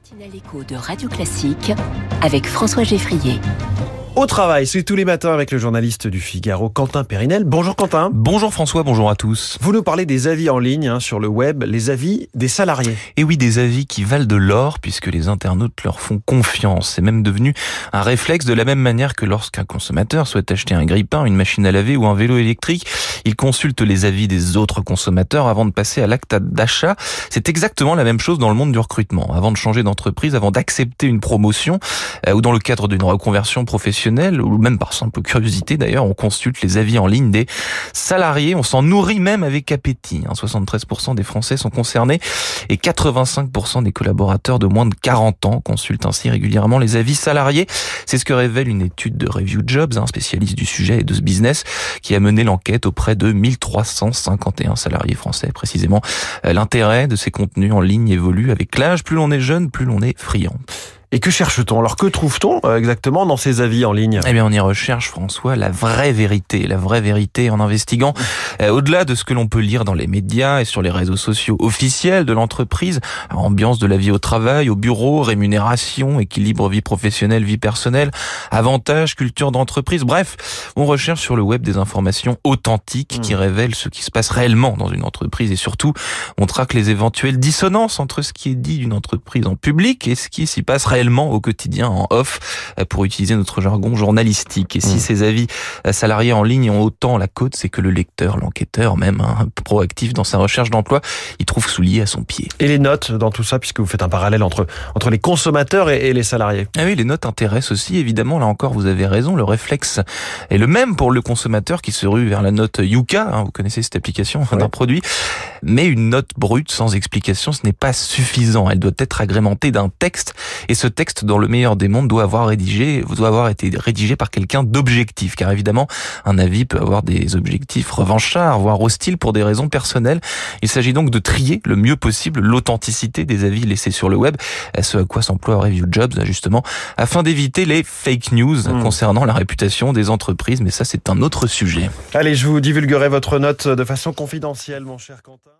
matinale écho de Radio Classique avec François Geffrier. Au travail, c'est tous les matins avec le journaliste du Figaro, Quentin Périnel. Bonjour Quentin. Bonjour François, bonjour à tous. Vous nous parlez des avis en ligne hein, sur le web, les avis des salariés. Et oui, des avis qui valent de l'or puisque les internautes leur font confiance. C'est même devenu un réflexe de la même manière que lorsqu'un consommateur souhaite acheter un grille-pain, une machine à laver ou un vélo électrique, il consulte les avis des autres consommateurs avant de passer à l'acte d'achat. C'est exactement la même chose dans le monde du recrutement. Avant de changer d'entreprise, avant d'accepter une promotion euh, ou dans le cadre d'une reconversion professionnelle, ou même par simple curiosité d'ailleurs, on consulte les avis en ligne des salariés, on s'en nourrit même avec appétit. 73% hein. des Français sont concernés et 85% des collaborateurs de moins de 40 ans consultent ainsi régulièrement les avis salariés. C'est ce que révèle une étude de Review Jobs, un spécialiste du sujet et de ce business, qui a mené l'enquête auprès de 1351 salariés français précisément. Euh, l'intérêt de ces contenus en ligne évolue avec l'âge. Plus l'on est jeune, plus l'on est friand. Et que cherche-t-on Alors que trouve-t-on euh, exactement dans ces avis en ligne Eh bien, on y recherche, François, la vraie vérité, la vraie vérité en investiguant euh, au-delà de ce que l'on peut lire dans les médias et sur les réseaux sociaux officiels de l'entreprise, ambiance de la vie au travail, au bureau, rémunération, équilibre vie professionnelle, vie personnelle, avantages, culture d'entreprise. Bref, on recherche sur le web des informations authentiques qui hmm. révèlent ce qui se passe réellement dans une entreprise et surtout, on traque les éventuelles dissonances entre ce qui est dit d'une entreprise en public et ce qui s'y passe réellement au quotidien en off euh, pour utiliser notre jargon journalistique. Et si mm. ces avis euh, salariés en ligne ont autant la côte, c'est que le lecteur, l'enquêteur même, hein, proactif dans sa recherche d'emploi, il trouve à son pied. Et les notes dans tout ça, puisque vous faites un parallèle entre, entre les consommateurs et, les salariés Ah oui, les notes intéressent aussi, évidemment. Là encore, vous avez raison, le réflexe est le même pour le consommateur qui se rue vers la note Yuka. Hein, vous connaissez cette application d'un produit. Mais une note brute sans explication, ce n'est pas suffisant. Elle doit être agrémentée d'un texte. Et ce texte, dans le meilleur des mondes, doit avoir rédigé, doit avoir été rédigé par quelqu'un d'objectif. Car évidemment, un avis peut avoir des objectifs revanchards, voire hostiles pour des raisons personnelles. Il s'agit donc de trier le mieux possible l'authenticité des avis laissés sur le web. Ce à quoi s'emploie Review Jobs, justement, afin d'éviter les fake news hmm. concernant la réputation des entreprises. Mais ça, c'est un autre sujet. Allez, je vous divulguerai votre note de façon confidentielle, mon cher Quentin.